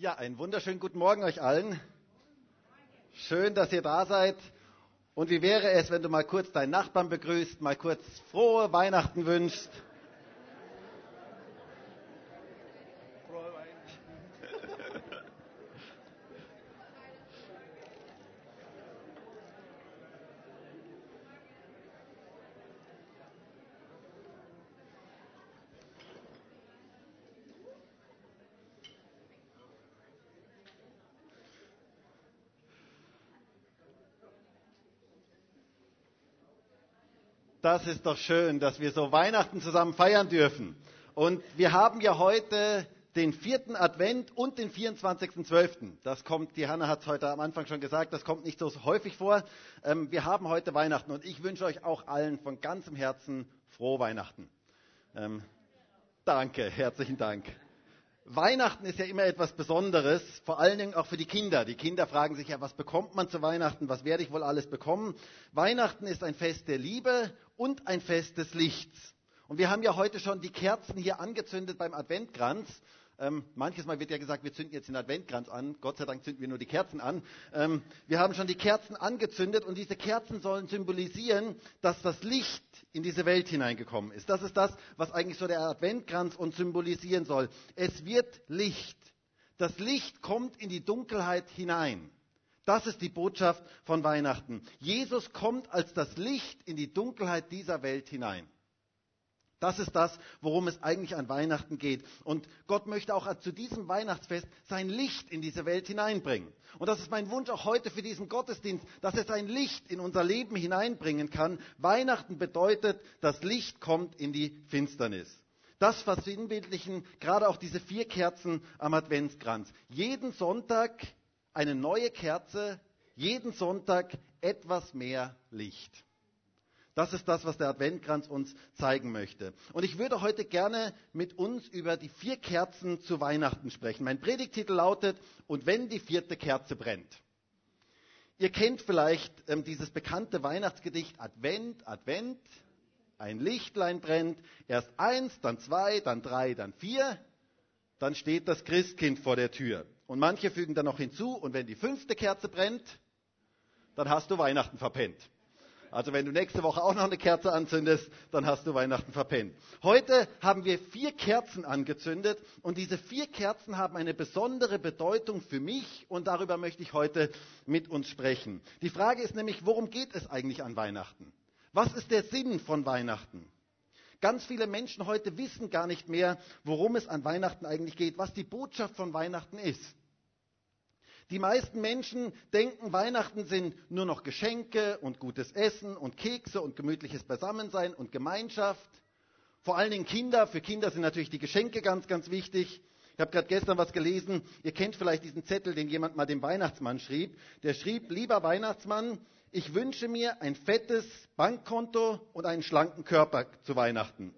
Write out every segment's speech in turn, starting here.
Ja, einen wunderschönen guten Morgen euch allen. Schön, dass ihr da seid. Und wie wäre es, wenn du mal kurz deinen Nachbarn begrüßt, mal kurz frohe Weihnachten wünschst? Das ist doch schön, dass wir so Weihnachten zusammen feiern dürfen. Und wir haben ja heute den vierten Advent und den 24.12. Das kommt, die Hanna hat es heute am Anfang schon gesagt, das kommt nicht so häufig vor. Ähm, wir haben heute Weihnachten und ich wünsche euch auch allen von ganzem Herzen frohe Weihnachten. Ähm, danke, herzlichen Dank. Weihnachten ist ja immer etwas Besonderes, vor allen Dingen auch für die Kinder. Die Kinder fragen sich ja, was bekommt man zu Weihnachten, was werde ich wohl alles bekommen. Weihnachten ist ein Fest der Liebe und ein Fest des Lichts. Und wir haben ja heute schon die Kerzen hier angezündet beim Adventkranz. Ähm, manches Mal wird ja gesagt, wir zünden jetzt den Adventkranz an. Gott sei Dank zünden wir nur die Kerzen an. Ähm, wir haben schon die Kerzen angezündet und diese Kerzen sollen symbolisieren, dass das Licht in diese Welt hineingekommen ist. Das ist das, was eigentlich so der Adventkranz uns symbolisieren soll. Es wird Licht. Das Licht kommt in die Dunkelheit hinein. Das ist die Botschaft von Weihnachten. Jesus kommt als das Licht in die Dunkelheit dieser Welt hinein. Das ist das, worum es eigentlich an Weihnachten geht. Und Gott möchte auch zu diesem Weihnachtsfest sein Licht in diese Welt hineinbringen. Und das ist mein Wunsch auch heute für diesen Gottesdienst, dass er sein Licht in unser Leben hineinbringen kann. Weihnachten bedeutet, das Licht kommt in die Finsternis. Das versinnbildlichen gerade auch diese vier Kerzen am Adventskranz. Jeden Sonntag eine neue Kerze, jeden Sonntag etwas mehr Licht. Das ist das, was der Adventkranz uns zeigen möchte. Und ich würde heute gerne mit uns über die vier Kerzen zu Weihnachten sprechen. Mein Predigtitel lautet, und wenn die vierte Kerze brennt. Ihr kennt vielleicht ähm, dieses bekannte Weihnachtsgedicht Advent, Advent, ein Lichtlein brennt, erst eins, dann zwei, dann drei, dann vier, dann steht das Christkind vor der Tür. Und manche fügen dann noch hinzu, und wenn die fünfte Kerze brennt, dann hast du Weihnachten verpennt. Also wenn du nächste Woche auch noch eine Kerze anzündest, dann hast du Weihnachten verpennt. Heute haben wir vier Kerzen angezündet und diese vier Kerzen haben eine besondere Bedeutung für mich und darüber möchte ich heute mit uns sprechen. Die Frage ist nämlich, worum geht es eigentlich an Weihnachten? Was ist der Sinn von Weihnachten? Ganz viele Menschen heute wissen gar nicht mehr, worum es an Weihnachten eigentlich geht, was die Botschaft von Weihnachten ist. Die meisten Menschen denken, Weihnachten sind nur noch Geschenke und gutes Essen und Kekse und gemütliches Beisammensein und Gemeinschaft. Vor allen Dingen Kinder. Für Kinder sind natürlich die Geschenke ganz, ganz wichtig. Ich habe gerade gestern was gelesen. Ihr kennt vielleicht diesen Zettel, den jemand mal dem Weihnachtsmann schrieb. Der schrieb, lieber Weihnachtsmann, ich wünsche mir ein fettes Bankkonto und einen schlanken Körper zu Weihnachten.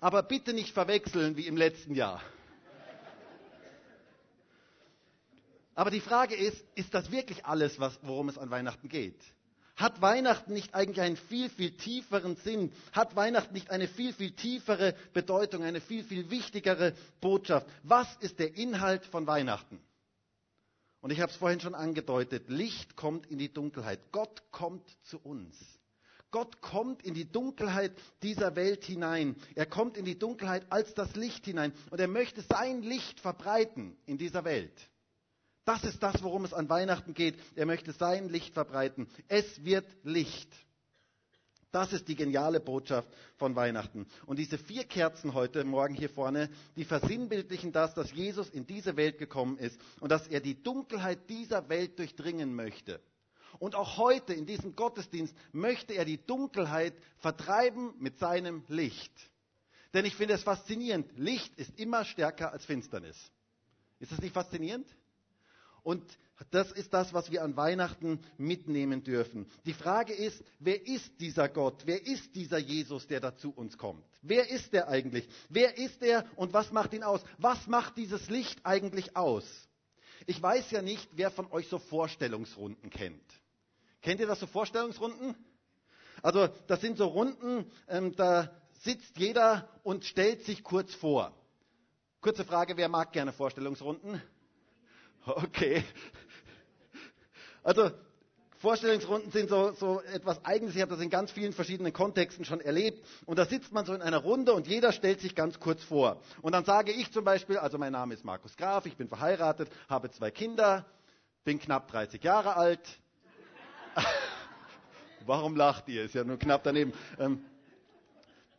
Aber bitte nicht verwechseln wie im letzten Jahr. Aber die Frage ist, ist das wirklich alles, was, worum es an Weihnachten geht? Hat Weihnachten nicht eigentlich einen viel, viel tieferen Sinn? Hat Weihnachten nicht eine viel, viel tiefere Bedeutung, eine viel, viel wichtigere Botschaft? Was ist der Inhalt von Weihnachten? Und ich habe es vorhin schon angedeutet, Licht kommt in die Dunkelheit. Gott kommt zu uns. Gott kommt in die Dunkelheit dieser Welt hinein. Er kommt in die Dunkelheit als das Licht hinein. Und er möchte sein Licht verbreiten in dieser Welt. Das ist das, worum es an Weihnachten geht. Er möchte sein Licht verbreiten. Es wird Licht. Das ist die geniale Botschaft von Weihnachten. Und diese vier Kerzen heute Morgen hier vorne, die versinnbildlichen das, dass Jesus in diese Welt gekommen ist und dass er die Dunkelheit dieser Welt durchdringen möchte. Und auch heute in diesem Gottesdienst möchte er die Dunkelheit vertreiben mit seinem Licht. Denn ich finde es faszinierend. Licht ist immer stärker als Finsternis. Ist das nicht faszinierend? Und das ist das, was wir an Weihnachten mitnehmen dürfen. Die Frage ist, wer ist dieser Gott? Wer ist dieser Jesus, der da zu uns kommt? Wer ist er eigentlich? Wer ist er und was macht ihn aus? Was macht dieses Licht eigentlich aus? Ich weiß ja nicht, wer von euch so Vorstellungsrunden kennt. Kennt ihr das so Vorstellungsrunden? Also das sind so Runden, ähm, da sitzt jeder und stellt sich kurz vor. Kurze Frage, wer mag gerne Vorstellungsrunden? Okay. Also Vorstellungsrunden sind so, so etwas Eigenes. Ich habe das in ganz vielen verschiedenen Kontexten schon erlebt. Und da sitzt man so in einer Runde und jeder stellt sich ganz kurz vor. Und dann sage ich zum Beispiel, also mein Name ist Markus Graf, ich bin verheiratet, habe zwei Kinder, bin knapp 30 Jahre alt. Warum lacht ihr? Ist ja nur knapp daneben. Ähm,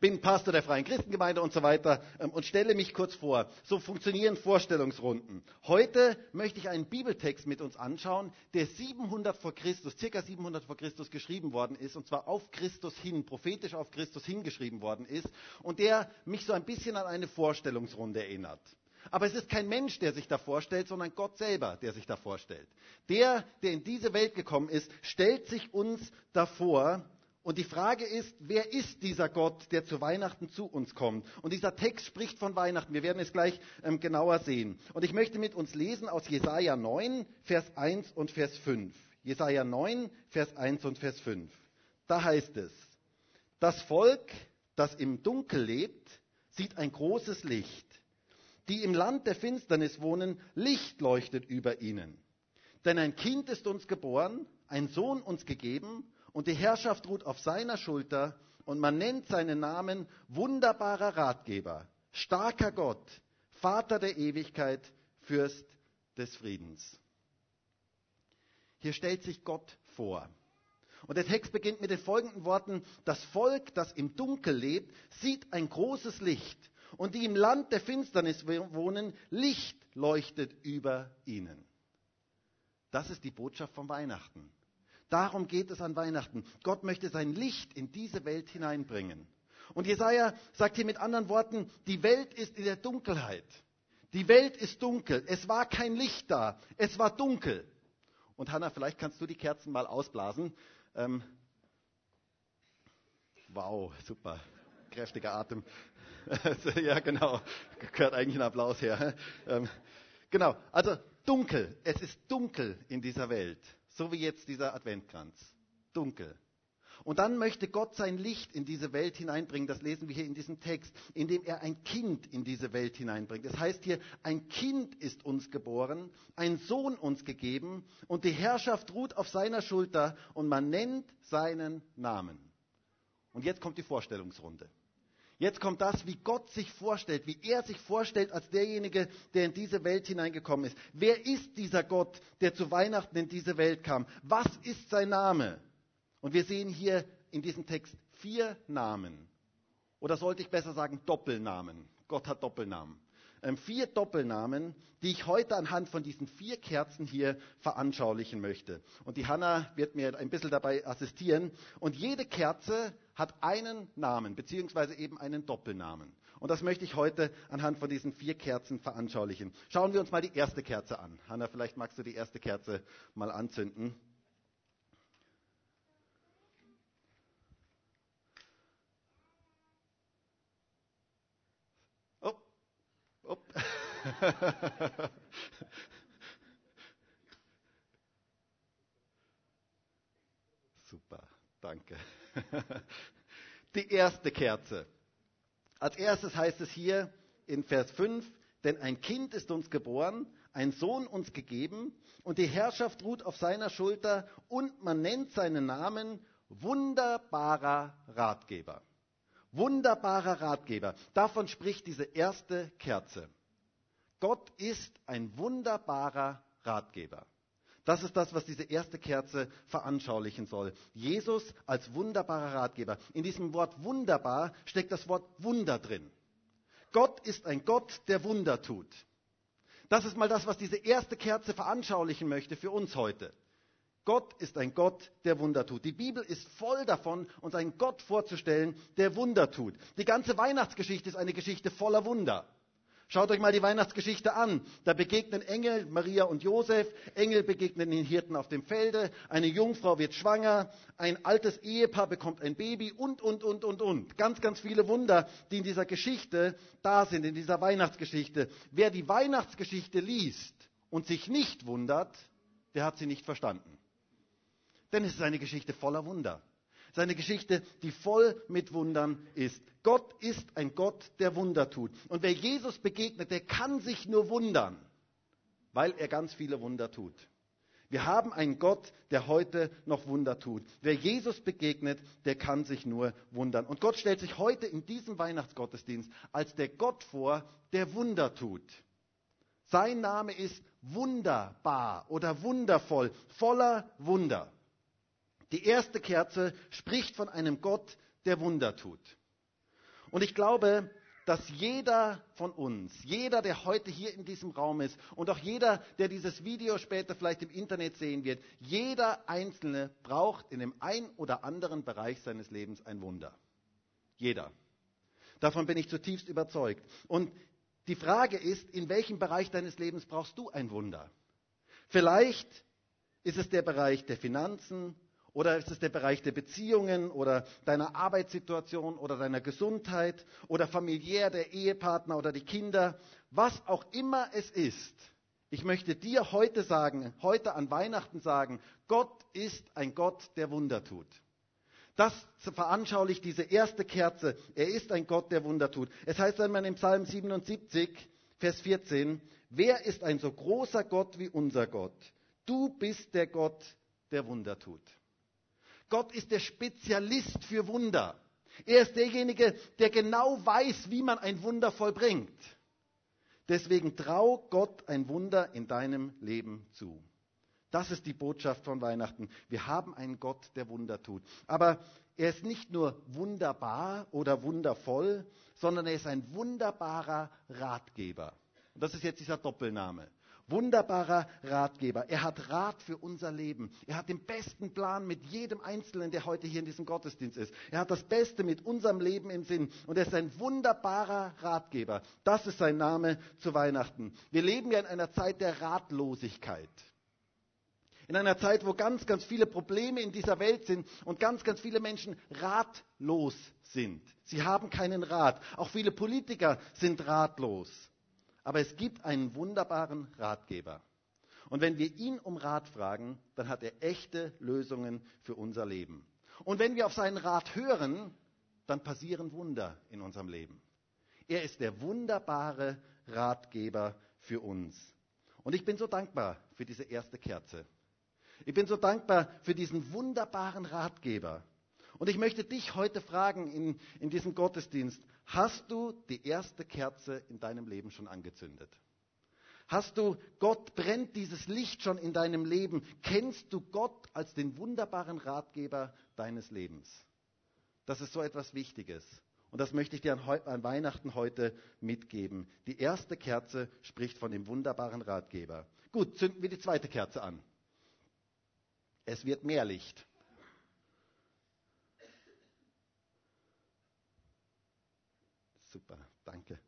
bin Pastor der Freien Christengemeinde und so weiter ähm, und stelle mich kurz vor. So funktionieren Vorstellungsrunden. Heute möchte ich einen Bibeltext mit uns anschauen, der 700 vor Christus, circa 700 vor Christus geschrieben worden ist und zwar auf Christus hin, prophetisch auf Christus hingeschrieben worden ist und der mich so ein bisschen an eine Vorstellungsrunde erinnert. Aber es ist kein Mensch, der sich da vorstellt, sondern Gott selber, der sich da vorstellt. Der, der in diese Welt gekommen ist, stellt sich uns davor und die Frage ist, wer ist dieser Gott, der zu Weihnachten zu uns kommt? Und dieser Text spricht von Weihnachten. Wir werden es gleich ähm, genauer sehen. Und ich möchte mit uns lesen aus Jesaja 9, Vers 1 und Vers 5. Jesaja 9, Vers 1 und Vers 5. Da heißt es, das Volk, das im Dunkel lebt, sieht ein großes Licht. Die im Land der Finsternis wohnen, Licht leuchtet über ihnen. Denn ein Kind ist uns geboren, ein Sohn uns gegeben, und die Herrschaft ruht auf seiner Schulter und man nennt seinen Namen wunderbarer Ratgeber, starker Gott, Vater der Ewigkeit, Fürst des Friedens. Hier stellt sich Gott vor. Und der Text beginnt mit den folgenden Worten, das Volk, das im Dunkel lebt, sieht ein großes Licht und die im Land der Finsternis wohnen, Licht leuchtet über ihnen. Das ist die Botschaft von Weihnachten. Darum geht es an Weihnachten. Gott möchte sein Licht in diese Welt hineinbringen. Und Jesaja sagt hier mit anderen Worten, die Welt ist in der Dunkelheit. Die Welt ist dunkel. Es war kein Licht da. Es war dunkel. Und Hanna, vielleicht kannst du die Kerzen mal ausblasen. Ähm, wow, super. Kräftiger Atem. ja, genau. Gehört eigentlich ein Applaus her. Ähm, genau. Also dunkel. Es ist dunkel in dieser Welt. So wie jetzt dieser Adventkranz. Dunkel. Und dann möchte Gott sein Licht in diese Welt hineinbringen. Das lesen wir hier in diesem Text, indem er ein Kind in diese Welt hineinbringt. Das heißt hier, ein Kind ist uns geboren, ein Sohn uns gegeben und die Herrschaft ruht auf seiner Schulter und man nennt seinen Namen. Und jetzt kommt die Vorstellungsrunde. Jetzt kommt das, wie Gott sich vorstellt, wie er sich vorstellt als derjenige, der in diese Welt hineingekommen ist. Wer ist dieser Gott, der zu Weihnachten in diese Welt kam? Was ist sein Name? Und wir sehen hier in diesem Text vier Namen. Oder sollte ich besser sagen Doppelnamen. Gott hat Doppelnamen. Ähm, vier Doppelnamen, die ich heute anhand von diesen vier Kerzen hier veranschaulichen möchte. Und die Hanna wird mir ein bisschen dabei assistieren. Und jede Kerze hat einen Namen, beziehungsweise eben einen Doppelnamen. Und das möchte ich heute anhand von diesen vier Kerzen veranschaulichen. Schauen wir uns mal die erste Kerze an. Hanna, vielleicht magst du die erste Kerze mal anzünden. Oh, oh. Super, danke. Die erste Kerze. Als erstes heißt es hier in Vers 5, denn ein Kind ist uns geboren, ein Sohn uns gegeben und die Herrschaft ruht auf seiner Schulter und man nennt seinen Namen wunderbarer Ratgeber. Wunderbarer Ratgeber. Davon spricht diese erste Kerze. Gott ist ein wunderbarer Ratgeber. Das ist das, was diese erste Kerze veranschaulichen soll. Jesus als wunderbarer Ratgeber. In diesem Wort wunderbar steckt das Wort Wunder drin. Gott ist ein Gott, der Wunder tut. Das ist mal das, was diese erste Kerze veranschaulichen möchte für uns heute. Gott ist ein Gott, der Wunder tut. Die Bibel ist voll davon, uns einen Gott vorzustellen, der Wunder tut. Die ganze Weihnachtsgeschichte ist eine Geschichte voller Wunder. Schaut euch mal die Weihnachtsgeschichte an. Da begegnen Engel Maria und Josef. Engel begegnen den Hirten auf dem Felde. Eine Jungfrau wird schwanger. Ein altes Ehepaar bekommt ein Baby und, und, und, und, und. Ganz, ganz viele Wunder, die in dieser Geschichte da sind, in dieser Weihnachtsgeschichte. Wer die Weihnachtsgeschichte liest und sich nicht wundert, der hat sie nicht verstanden. Denn es ist eine Geschichte voller Wunder. Seine Geschichte, die voll mit Wundern ist. Gott ist ein Gott, der Wunder tut. Und wer Jesus begegnet, der kann sich nur wundern. weil er ganz viele Wunder tut. Wir haben einen Gott, der heute noch Wunder tut. Wer Jesus begegnet, der kann sich nur wundern. Und Gott stellt sich heute in diesem Weihnachtsgottesdienst als der Gott vor, der Wunder tut. Sein Name ist wunderbar oder wundervoll, voller Wunder. Die erste Kerze spricht von einem Gott, der Wunder tut. Und ich glaube, dass jeder von uns, jeder, der heute hier in diesem Raum ist und auch jeder, der dieses Video später vielleicht im Internet sehen wird, jeder Einzelne braucht in dem einen oder anderen Bereich seines Lebens ein Wunder. Jeder. Davon bin ich zutiefst überzeugt. Und die Frage ist, in welchem Bereich deines Lebens brauchst du ein Wunder? Vielleicht ist es der Bereich der Finanzen, oder ist es der Bereich der Beziehungen oder deiner Arbeitssituation oder deiner Gesundheit oder familiär der Ehepartner oder die Kinder? Was auch immer es ist. Ich möchte dir heute sagen, heute an Weihnachten sagen, Gott ist ein Gott, der Wunder tut. Das veranschaulicht diese erste Kerze. Er ist ein Gott, der Wunder tut. Es heißt einmal im Psalm 77, Vers 14, wer ist ein so großer Gott wie unser Gott? Du bist der Gott, der Wunder tut. Gott ist der Spezialist für Wunder. Er ist derjenige, der genau weiß, wie man ein Wunder vollbringt. Deswegen trau Gott ein Wunder in deinem Leben zu. Das ist die Botschaft von Weihnachten. Wir haben einen Gott, der Wunder tut. Aber er ist nicht nur wunderbar oder wundervoll, sondern er ist ein wunderbarer Ratgeber. Und das ist jetzt dieser Doppelname wunderbarer Ratgeber. Er hat Rat für unser Leben. Er hat den besten Plan mit jedem Einzelnen, der heute hier in diesem Gottesdienst ist. Er hat das Beste mit unserem Leben im Sinn. Und er ist ein wunderbarer Ratgeber. Das ist sein Name zu Weihnachten. Wir leben ja in einer Zeit der Ratlosigkeit. In einer Zeit, wo ganz, ganz viele Probleme in dieser Welt sind und ganz, ganz viele Menschen ratlos sind. Sie haben keinen Rat. Auch viele Politiker sind ratlos. Aber es gibt einen wunderbaren Ratgeber. Und wenn wir ihn um Rat fragen, dann hat er echte Lösungen für unser Leben. Und wenn wir auf seinen Rat hören, dann passieren Wunder in unserem Leben. Er ist der wunderbare Ratgeber für uns. Und ich bin so dankbar für diese erste Kerze. Ich bin so dankbar für diesen wunderbaren Ratgeber. Und ich möchte dich heute fragen in, in diesem Gottesdienst, hast du die erste Kerze in deinem Leben schon angezündet? Hast du, Gott brennt dieses Licht schon in deinem Leben? Kennst du Gott als den wunderbaren Ratgeber deines Lebens? Das ist so etwas Wichtiges. Und das möchte ich dir an, an, Weihnachten heute mitgeben. Die erste Kerze spricht von dem wunderbaren Ratgeber. Gut, zünden wir die zweite Kerze an. Es wird mehr Licht. Super, danke.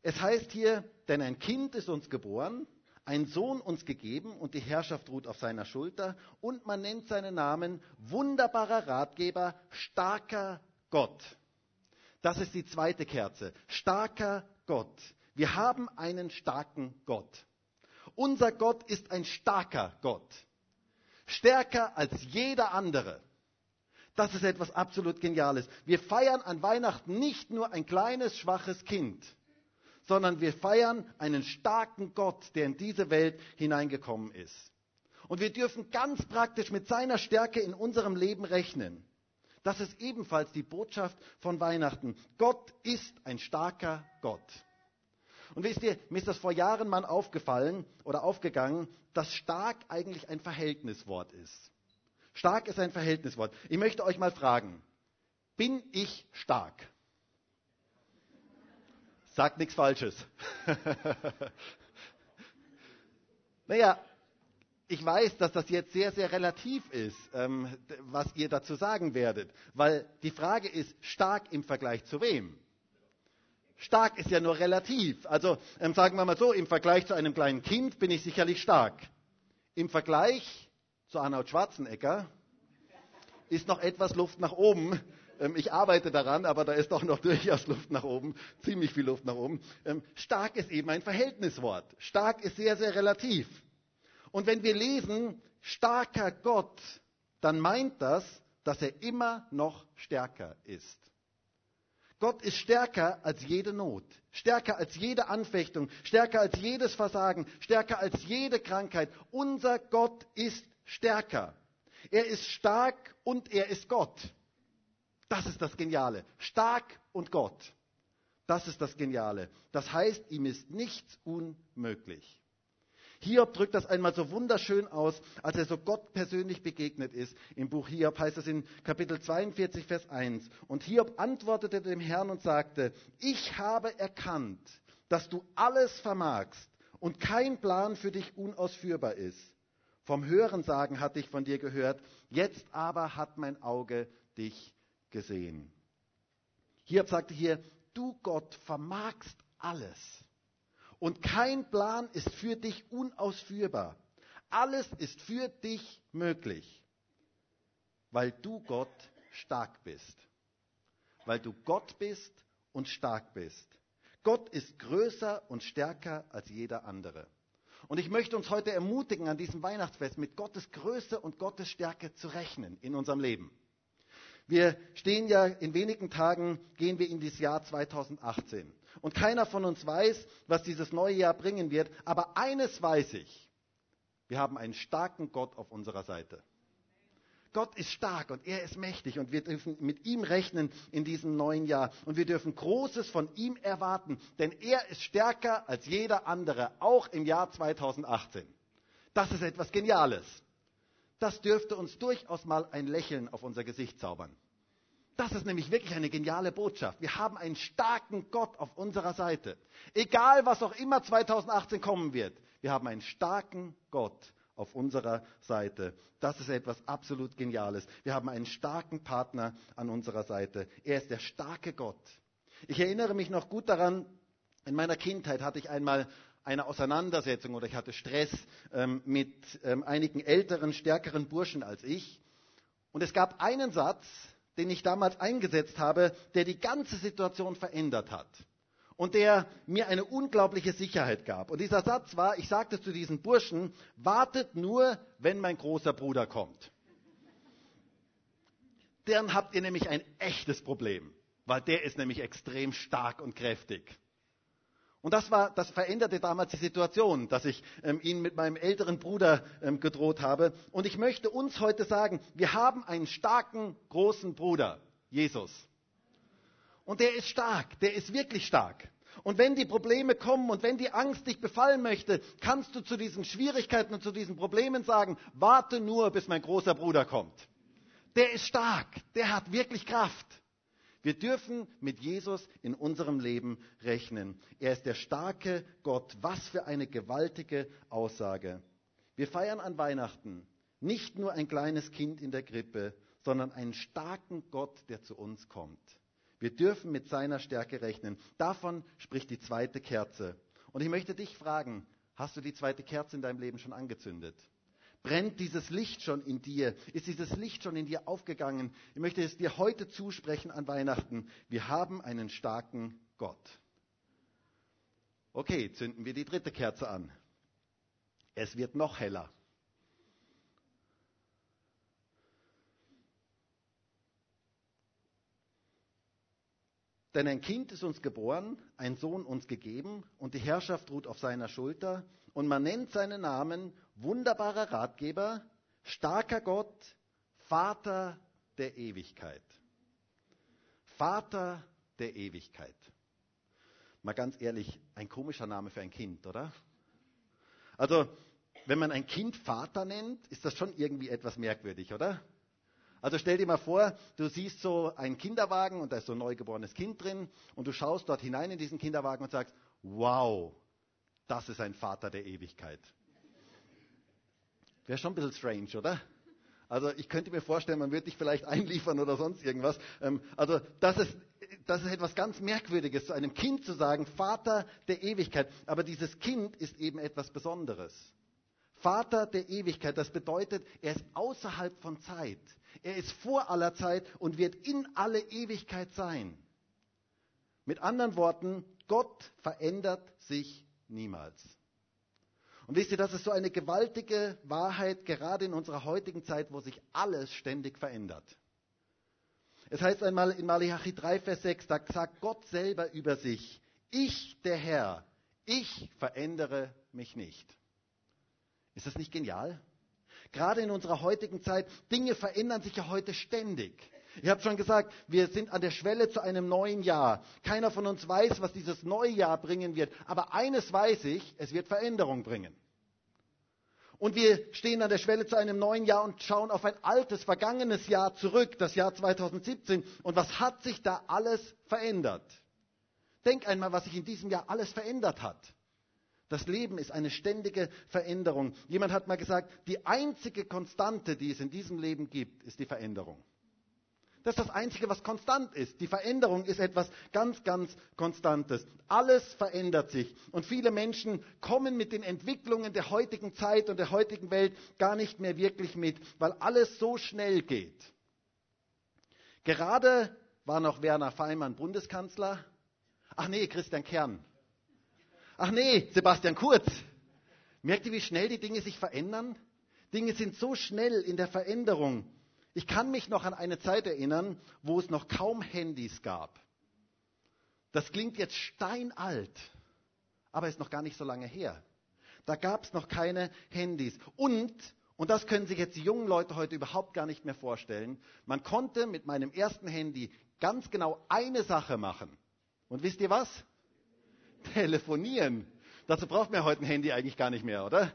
Es heißt hier, denn ein Kind ist uns geboren, ein Sohn uns gegeben und die Herrschaft ruht auf seiner Schulter und man nennt seinen Namen wunderbarer Ratgeber, starker Gott. Das ist die zweite Kerze. Starker Gott. Wir haben einen starken Gott. Unser Gott ist ein starker Gott. Stärker als jeder andere. Das ist etwas absolut Geniales. Wir feiern an Weihnachten nicht nur ein kleines, schwaches Kind, sondern wir feiern einen starken Gott, der in diese Welt hineingekommen ist. Und wir dürfen ganz praktisch mit seiner Stärke in unserem Leben rechnen. Das ist ebenfalls die Botschaft von Weihnachten. Gott ist ein starker Gott. Und wisst ihr, mir ist das vor Jahren mal aufgefallen oder aufgegangen, dass stark eigentlich ein Verhältniswort ist. Stark ist ein Verhältniswort. Ich möchte euch mal fragen, bin ich stark? Sagt nichts Falsches. naja, ich weiß, dass das jetzt sehr, sehr relativ ist, ähm, was ihr dazu sagen werdet. Weil die Frage ist, stark im Vergleich zu wem? Stark ist ja nur relativ. Also ähm, sagen wir mal so, im Vergleich zu einem kleinen Kind bin ich sicherlich stark. Im Vergleich zu Arnold Schwarzenegger ist noch etwas Luft nach oben. Ähm, ich arbeite daran, aber da ist doch noch durchaus Luft nach oben, ziemlich viel Luft nach oben. Ähm, stark ist eben ein Verhältniswort. Stark ist sehr, sehr relativ. Und wenn wir lesen, starker Gott, dann meint das, dass er immer noch stärker ist. Gott ist stärker als jede Not, stärker als jede Anfechtung, stärker als jedes Versagen, stärker als jede Krankheit. Unser Gott ist stärker. Er ist stark und er ist Gott. Das ist das Geniale. Stark und Gott. Das ist das Geniale. Das heißt, ihm ist nichts unmöglich. Hiob drückt das einmal so wunderschön aus, als er so Gott persönlich begegnet ist. Im Buch Hiob heißt es in Kapitel 42, Vers 1. Und Hiob antwortete dem Herrn und sagte, ich habe erkannt, dass du alles vermagst und kein Plan für dich unausführbar ist. Vom Hörensagen hatte ich von dir gehört, jetzt aber hat mein Auge dich gesehen. Hiob sagte hier, du Gott vermagst alles. Und kein Plan ist für dich unausführbar. Alles ist für dich möglich, weil du Gott stark bist. Weil du Gott bist und stark bist. Gott ist größer und stärker als jeder andere. Und ich möchte uns heute ermutigen, an diesem Weihnachtsfest mit Gottes Größe und Gottes Stärke zu rechnen in unserem Leben. Wir stehen ja in wenigen Tagen, gehen wir in das Jahr 2018. Und keiner von uns weiß, was dieses neue Jahr bringen wird. Aber eines weiß ich. Wir haben einen starken Gott auf unserer Seite. Gott ist stark und er ist mächtig und wir dürfen mit ihm rechnen in diesem neuen Jahr. Und wir dürfen Großes von ihm erwarten, denn er ist stärker als jeder andere, auch im Jahr 2018. Das ist etwas Geniales. Das dürfte uns durchaus mal ein Lächeln auf unser Gesicht zaubern. Das ist nämlich wirklich eine geniale Botschaft. Wir haben einen starken Gott auf unserer Seite. Egal, was auch immer 2018 kommen wird, wir haben einen starken Gott auf unserer Seite. Das ist etwas absolut Geniales. Wir haben einen starken Partner an unserer Seite. Er ist der starke Gott. Ich erinnere mich noch gut daran, in meiner Kindheit hatte ich einmal eine Auseinandersetzung oder ich hatte Stress ähm, mit ähm, einigen älteren, stärkeren Burschen als ich. Und es gab einen Satz, den ich damals eingesetzt habe, der die ganze Situation verändert hat und der mir eine unglaubliche Sicherheit gab. Und dieser Satz war, ich sagte zu diesen Burschen, wartet nur, wenn mein großer Bruder kommt. Dann habt ihr nämlich ein echtes Problem, weil der ist nämlich extrem stark und kräftig. Und das, war, das veränderte damals die Situation, dass ich ähm, ihn mit meinem älteren Bruder ähm, gedroht habe. Und ich möchte uns heute sagen, wir haben einen starken, großen Bruder, Jesus. Und der ist stark, der ist wirklich stark. Und wenn die Probleme kommen und wenn die Angst dich befallen möchte, kannst du zu diesen Schwierigkeiten und zu diesen Problemen sagen, warte nur, bis mein großer Bruder kommt. Der ist stark, der hat wirklich Kraft. Wir dürfen mit Jesus in unserem Leben rechnen. Er ist der starke Gott. Was für eine gewaltige Aussage. Wir feiern an Weihnachten nicht nur ein kleines Kind in der Krippe, sondern einen starken Gott, der zu uns kommt. Wir dürfen mit seiner Stärke rechnen. Davon spricht die zweite Kerze. Und ich möchte dich fragen, hast du die zweite Kerze in deinem Leben schon angezündet? Brennt dieses Licht schon in dir? Ist dieses Licht schon in dir aufgegangen? Ich möchte es dir heute zusprechen an Weihnachten. Wir haben einen starken Gott. Okay, zünden wir die dritte Kerze an. Es wird noch heller. Denn ein Kind ist uns geboren, ein Sohn uns gegeben, und die Herrschaft ruht auf seiner Schulter, und man nennt seinen Namen wunderbarer Ratgeber, starker Gott, Vater der Ewigkeit. Vater der Ewigkeit. Mal ganz ehrlich, ein komischer Name für ein Kind, oder? Also, wenn man ein Kind Vater nennt, ist das schon irgendwie etwas merkwürdig, oder? Also stell dir mal vor, du siehst so einen Kinderwagen und da ist so ein neugeborenes Kind drin und du schaust dort hinein in diesen Kinderwagen und sagst, wow, das ist ein Vater der Ewigkeit. Wäre schon ein bisschen strange, oder? Also ich könnte mir vorstellen, man würde dich vielleicht einliefern oder sonst irgendwas. Ähm, also das ist, das ist etwas ganz Merkwürdiges, zu einem Kind zu sagen, Vater der Ewigkeit. Aber dieses Kind ist eben etwas Besonderes. Vater der Ewigkeit, das bedeutet, er ist außerhalb von Zeit. Er ist vor aller Zeit und wird in alle Ewigkeit sein. Mit anderen Worten, Gott verändert sich niemals. Und wisst ihr, das ist so eine gewaltige Wahrheit, gerade in unserer heutigen Zeit, wo sich alles ständig verändert. Es heißt einmal in Malachi 3, Vers 6, da sagt Gott selber über sich, ich, der Herr, ich verändere mich nicht. Ist das nicht genial? Gerade in unserer heutigen Zeit, Dinge verändern sich ja heute ständig. Ich habe schon gesagt, wir sind an der Schwelle zu einem neuen Jahr. Keiner von uns weiß, was dieses neue Jahr bringen wird. Aber eines weiß ich, es wird Veränderung bringen. Und wir stehen an der Schwelle zu einem neuen Jahr und schauen auf ein altes, vergangenes Jahr zurück, das Jahr 2017. Und was hat sich da alles verändert? Denk einmal, was sich in diesem Jahr alles verändert hat. Das Leben ist eine ständige Veränderung. Jemand hat mal gesagt, die einzige Konstante, die es in diesem Leben gibt, ist die Veränderung. Das ist das Einzige, was konstant ist. Die Veränderung ist etwas ganz, ganz Konstantes. Alles verändert sich. Und viele Menschen kommen mit den Entwicklungen der heutigen Zeit und der heutigen Welt gar nicht mehr wirklich mit, weil alles so schnell geht. Gerade war noch Werner Feimann Bundeskanzler. Ach nee, Christian Kern. Ach nee, Sebastian Kurz. Merkt ihr, wie schnell die Dinge sich verändern? Dinge sind so schnell in der Veränderung. Ich kann mich noch an eine Zeit erinnern, wo es noch kaum Handys gab. Das klingt jetzt steinalt, aber ist noch gar nicht so lange her. Da gab es noch keine Handys. Und, und das können sich jetzt die jungen Leute heute überhaupt gar nicht mehr vorstellen, man konnte mit meinem ersten Handy ganz genau eine Sache machen. Und wisst ihr was? Telefonieren. Dazu braucht man heute ein Handy eigentlich gar nicht mehr, oder?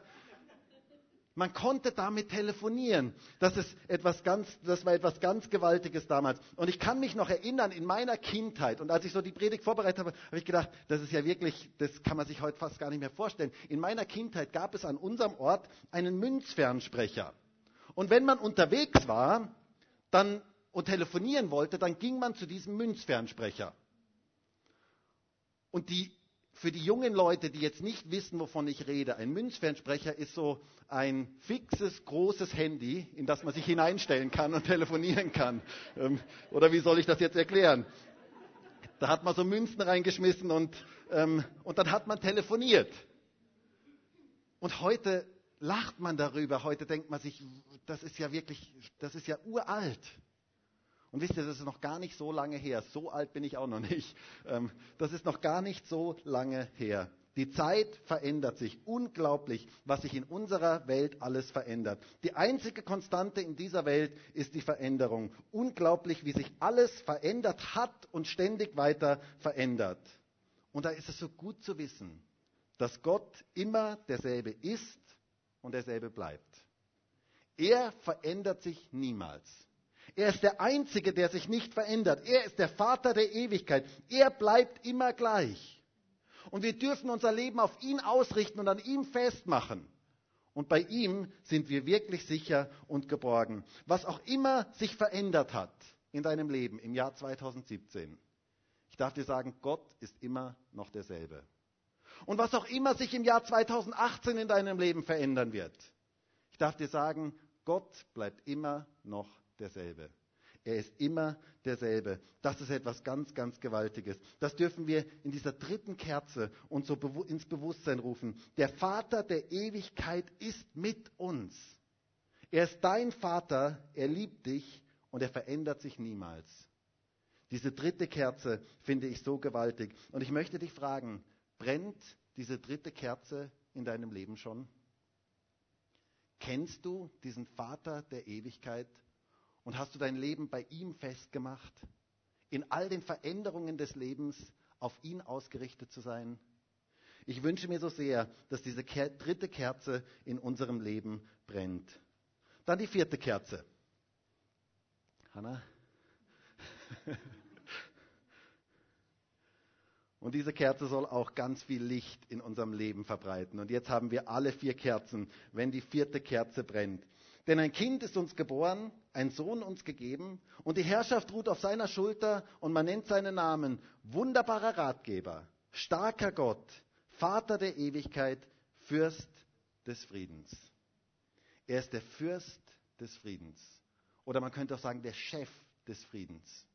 Man konnte damit telefonieren. Das, ist etwas ganz, das war etwas ganz Gewaltiges damals. Und ich kann mich noch erinnern, in meiner Kindheit, und als ich so die Predigt vorbereitet habe, habe ich gedacht, das ist ja wirklich, das kann man sich heute fast gar nicht mehr vorstellen. In meiner Kindheit gab es an unserem Ort einen Münzfernsprecher. Und wenn man unterwegs war dann, und telefonieren wollte, dann ging man zu diesem Münzfernsprecher. Und die für die jungen Leute, die jetzt nicht wissen, wovon ich rede, ein Münzfernsprecher ist so ein fixes, großes Handy, in das man sich hineinstellen kann und telefonieren kann. Ähm, oder wie soll ich das jetzt erklären? Da hat man so Münzen reingeschmissen und, ähm, und dann hat man telefoniert. Und heute lacht man darüber, heute denkt man sich, das ist ja wirklich, das ist ja uralt. Und wisst ihr, das ist noch gar nicht so lange her. So alt bin ich auch noch nicht. Ähm, das ist noch gar nicht so lange her. Die Zeit verändert sich. Unglaublich, was sich in unserer Welt alles verändert. Die einzige Konstante in dieser Welt ist die Veränderung. Unglaublich, wie sich alles verändert hat und ständig weiter verändert. Und da ist es so gut zu wissen, dass Gott immer derselbe ist und derselbe bleibt. Er verändert sich niemals. Er ist der Einzige, der sich nicht verändert. Er ist der Vater der Ewigkeit. Er bleibt immer gleich. Und wir dürfen unser Leben auf ihn ausrichten und an ihm festmachen. Und bei ihm sind wir wirklich sicher und geborgen. Was auch immer sich verändert hat in deinem Leben im Jahr 2017. Ich darf dir sagen, Gott ist immer noch derselbe. Und was auch immer sich im Jahr 2018 in deinem Leben verändern wird. Ich darf dir sagen, Gott bleibt immer noch derselbe. Er ist immer derselbe. Das ist etwas ganz, ganz Gewaltiges. Das dürfen wir in dieser dritten Kerze uns so ins Bewusstsein rufen. Der Vater der Ewigkeit ist mit uns. Er ist dein Vater, er liebt dich und er verändert sich niemals. Diese dritte Kerze finde ich so gewaltig. Und ich möchte dich fragen, brennt diese dritte Kerze in deinem Leben schon? Kennst du diesen Vater der Ewigkeit? Und hast du dein Leben bei ihm festgemacht? In all den Veränderungen des Lebens auf ihn ausgerichtet zu sein? Ich wünsche mir so sehr, dass diese dritte Kerze in unserem Leben brennt. Dann die vierte Kerze. Hanna? Und diese Kerze soll auch ganz viel Licht in unserem Leben verbreiten. Und jetzt haben wir alle vier Kerzen, wenn die vierte Kerze brennt. Denn ein Kind ist uns geboren, ein Sohn uns gegeben, und die Herrschaft ruht auf seiner Schulter, und man nennt seinen Namen wunderbarer Ratgeber, starker Gott, Vater der Ewigkeit, Fürst des Friedens. Er ist der Fürst des Friedens. Oder man könnte auch sagen, der Chef des Friedens.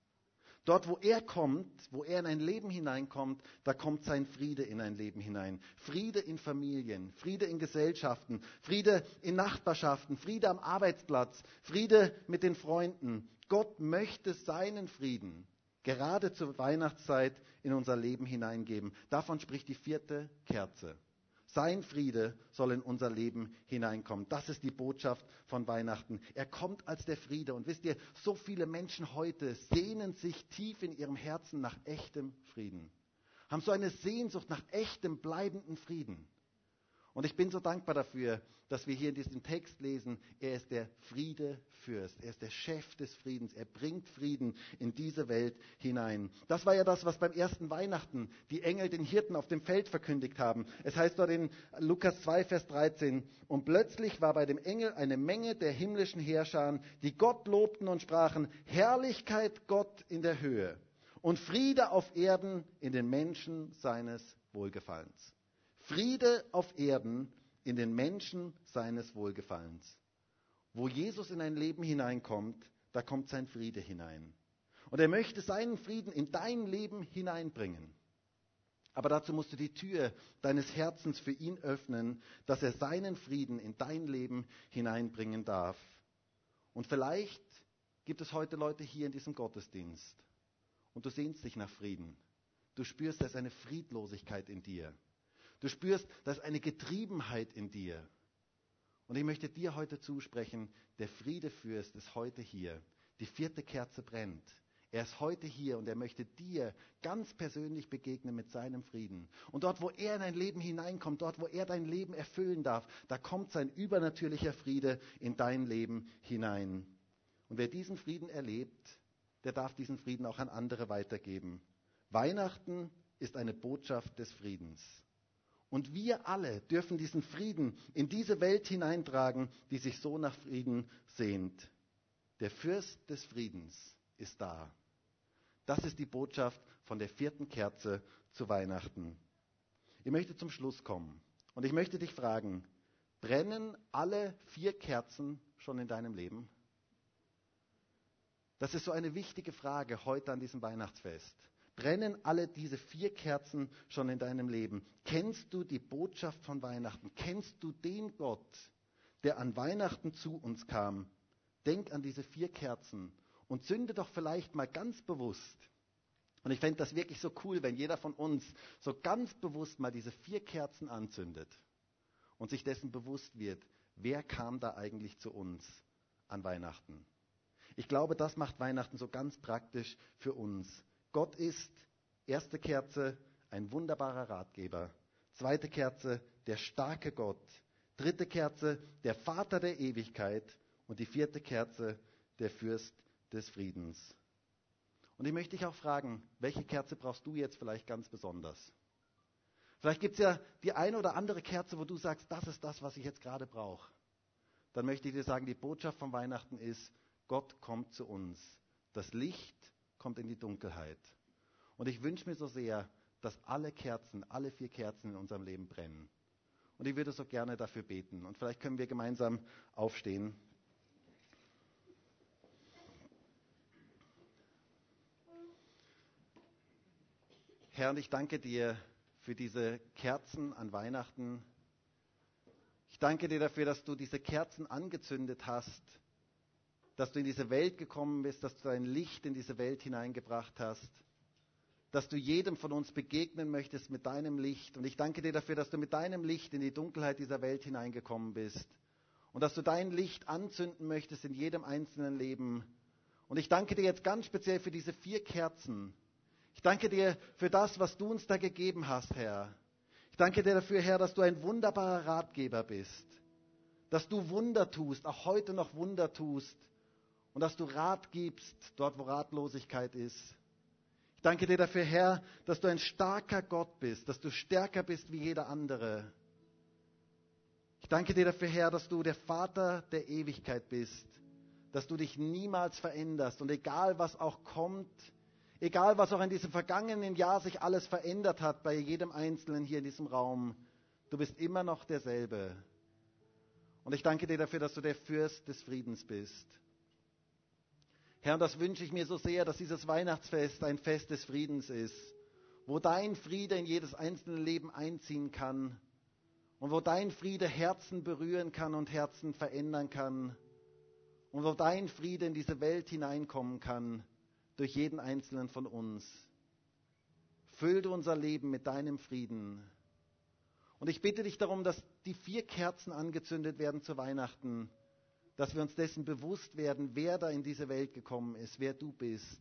Dort, wo er kommt, wo er in ein Leben hineinkommt, da kommt sein Friede in ein Leben hinein. Friede in Familien, Friede in Gesellschaften, Friede in Nachbarschaften, Friede am Arbeitsplatz, Friede mit den Freunden. Gott möchte seinen Frieden gerade zur Weihnachtszeit in unser Leben hineingeben. Davon spricht die vierte Kerze. Sein Friede soll in unser Leben hineinkommen. Das ist die Botschaft von Weihnachten. Er kommt als der Friede. Und wisst ihr, so viele Menschen heute sehnen sich tief in ihrem Herzen nach echtem Frieden. Haben so eine Sehnsucht nach echtem, bleibenden Frieden. Und ich bin so dankbar dafür, dass wir hier in diesem Text lesen, er ist der Friedefürst, er ist der Chef des Friedens, er bringt Frieden in diese Welt hinein. Das war ja das, was beim ersten Weihnachten die Engel den Hirten auf dem Feld verkündigt haben. Es heißt dort in Lukas 2, Vers 13, und plötzlich war bei dem Engel eine Menge der himmlischen Herrscher, die Gott lobten und sprachen, Herrlichkeit Gott in der Höhe und Friede auf Erden in den Menschen seines Wohlgefallens. Friede auf Erden in den Menschen seines Wohlgefallens. Wo Jesus in ein Leben hineinkommt, da kommt sein Friede hinein. Und er möchte seinen Frieden in dein Leben hineinbringen. Aber dazu musst du die Tür deines Herzens für ihn öffnen, dass er seinen Frieden in dein Leben hineinbringen darf. Und vielleicht gibt es heute Leute hier in diesem Gottesdienst und du sehnst dich nach Frieden. Du spürst, da ist eine Friedlosigkeit in dir. Du spürst, da ist eine Getriebenheit in dir. Und ich möchte dir heute zusprechen, der Friedefürst ist heute hier. Die vierte Kerze brennt. Er ist heute hier und er möchte dir ganz persönlich begegnen mit seinem Frieden. Und dort, wo er in dein Leben hineinkommt, dort, wo er dein Leben erfüllen darf, da kommt sein übernatürlicher Friede in dein Leben hinein. Und wer diesen Frieden erlebt, der darf diesen Frieden auch an andere weitergeben. Weihnachten ist eine Botschaft des Friedens. Und wir alle dürfen diesen Frieden in diese Welt hineintragen, die sich so nach Frieden sehnt. Der Fürst des Friedens ist da. Das ist die Botschaft von der vierten Kerze zu Weihnachten. Ich möchte zum Schluss kommen und ich möchte dich fragen, brennen alle vier Kerzen schon in deinem Leben? Das ist so eine wichtige Frage heute an diesem Weihnachtsfest. Brennen alle diese vier Kerzen schon in deinem Leben? Kennst du die Botschaft von Weihnachten? Kennst du den Gott, der an Weihnachten zu uns kam? Denk an diese vier Kerzen und zünde doch vielleicht mal ganz bewusst. Und ich fände das wirklich so cool, wenn jeder von uns so ganz bewusst mal diese vier Kerzen anzündet und sich dessen bewusst wird, wer kam da eigentlich zu uns an Weihnachten. Ich glaube, das macht Weihnachten so ganz praktisch für uns. Gott ist, erste Kerze, ein wunderbarer Ratgeber. Zweite Kerze, der starke Gott. Dritte Kerze, der Vater der Ewigkeit. Und die vierte Kerze, der Fürst des Friedens. Und ich möchte dich auch fragen, welche Kerze brauchst du jetzt vielleicht ganz besonders? Vielleicht gibt es ja die eine oder andere Kerze, wo du sagst, das ist das, was ich jetzt gerade brauche. Dann möchte ich dir sagen, die Botschaft von Weihnachten ist, Gott kommt zu uns. Das Licht kommt in die Dunkelheit. Und ich wünsche mir so sehr, dass alle Kerzen, alle vier Kerzen in unserem Leben brennen. Und ich würde so gerne dafür beten. Und vielleicht können wir gemeinsam aufstehen. Herr, und ich danke dir für diese Kerzen an Weihnachten. Ich danke dir dafür, dass du diese Kerzen angezündet hast dass du in diese Welt gekommen bist, dass du dein Licht in diese Welt hineingebracht hast, dass du jedem von uns begegnen möchtest mit deinem Licht. Und ich danke dir dafür, dass du mit deinem Licht in die Dunkelheit dieser Welt hineingekommen bist und dass du dein Licht anzünden möchtest in jedem einzelnen Leben. Und ich danke dir jetzt ganz speziell für diese vier Kerzen. Ich danke dir für das, was du uns da gegeben hast, Herr. Ich danke dir dafür, Herr, dass du ein wunderbarer Ratgeber bist, dass du Wunder tust, auch heute noch Wunder tust und dass du Rat gibst dort, wo Ratlosigkeit ist. Ich danke dir dafür, Herr, dass du ein starker Gott bist, dass du stärker bist wie jeder andere. Ich danke dir dafür, Herr, dass du der Vater der Ewigkeit bist, dass du dich niemals veränderst und egal was auch kommt, egal was auch in diesem vergangenen Jahr sich alles verändert hat bei jedem Einzelnen hier in diesem Raum, du bist immer noch derselbe. Und ich danke dir dafür, dass du der Fürst des Friedens bist. Herr, das wünsche ich mir so sehr, dass dieses Weihnachtsfest ein Fest des Friedens ist, wo dein Friede in jedes einzelne Leben einziehen kann und wo dein Friede Herzen berühren kann und Herzen verändern kann und wo dein Friede in diese Welt hineinkommen kann durch jeden einzelnen von uns. Füll du unser Leben mit deinem Frieden. Und ich bitte dich darum, dass die vier Kerzen angezündet werden zu Weihnachten, dass wir uns dessen bewusst werden, wer da in diese Welt gekommen ist, wer du bist.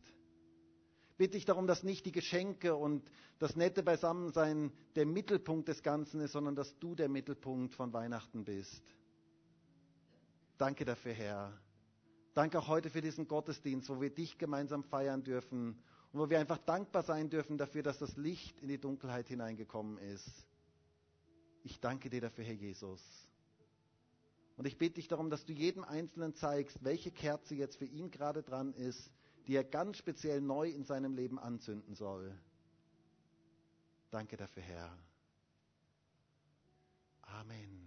Bitte ich darum, dass nicht die Geschenke und das nette Beisammensein der Mittelpunkt des Ganzen ist, sondern dass du der Mittelpunkt von Weihnachten bist. Danke dafür, Herr. Danke auch heute für diesen Gottesdienst, wo wir dich gemeinsam feiern dürfen und wo wir einfach dankbar sein dürfen dafür, dass das Licht in die Dunkelheit hineingekommen ist. Ich danke dir dafür, Herr Jesus. Und ich bitte dich darum, dass du jedem Einzelnen zeigst, welche Kerze jetzt für ihn gerade dran ist, die er ganz speziell neu in seinem Leben anzünden soll. Danke dafür, Herr. Amen.